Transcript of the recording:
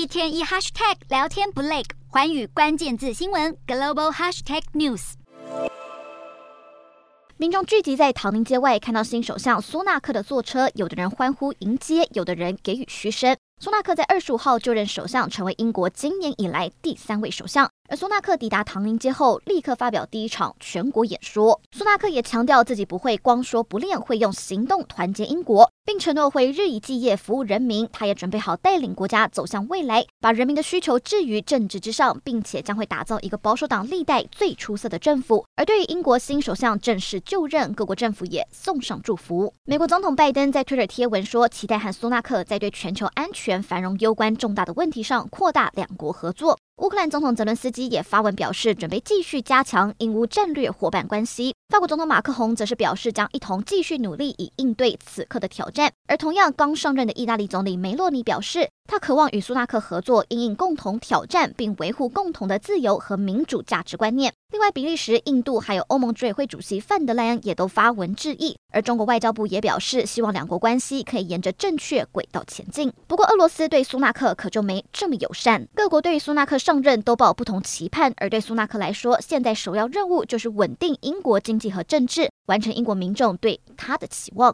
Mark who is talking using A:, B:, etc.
A: 一天一 hashtag 聊天不累，环宇关键字新闻 global hashtag news。
B: 民众聚集在唐宁街外，看到新首相苏纳克的坐车，有的人欢呼迎接，有的人给予嘘声。苏纳克在二十五号就任首相，成为英国今年以来第三位首相。而苏纳克抵达唐宁街后，立刻发表第一场全国演说。苏纳克也强调自己不会光说不练，会用行动团结英国，并承诺会日以继夜服务人民。他也准备好带领国家走向未来，把人民的需求置于政治之上，并且将会打造一个保守党历代最出色的政府。而对于英国新首相正式就任，各国政府也送上祝福。美国总统拜登在推特贴文说，期待和苏纳克在对全球安全繁荣攸关重大的问题上扩大两国合作。乌克兰总统泽伦斯基也发文表示，准备继续加强英乌战略伙伴关系。法国总统马克宏则是表示，将一同继续努力，以应对此刻的挑战。而同样刚上任的意大利总理梅洛尼表示，他渴望与苏纳克合作，因应共同挑战，并维护共同的自由和民主价值观念。另外，比利时、印度还有欧盟执委会主席范德莱恩也都发文致意。而中国外交部也表示，希望两国关系可以沿着正确轨道前进。不过，俄罗斯对苏纳克可就没这么友善。各国对于苏纳克上任都抱不同期盼，而对苏纳克来说，现在首要任务就是稳定英国经济和政治，完成英国民众对他的期望。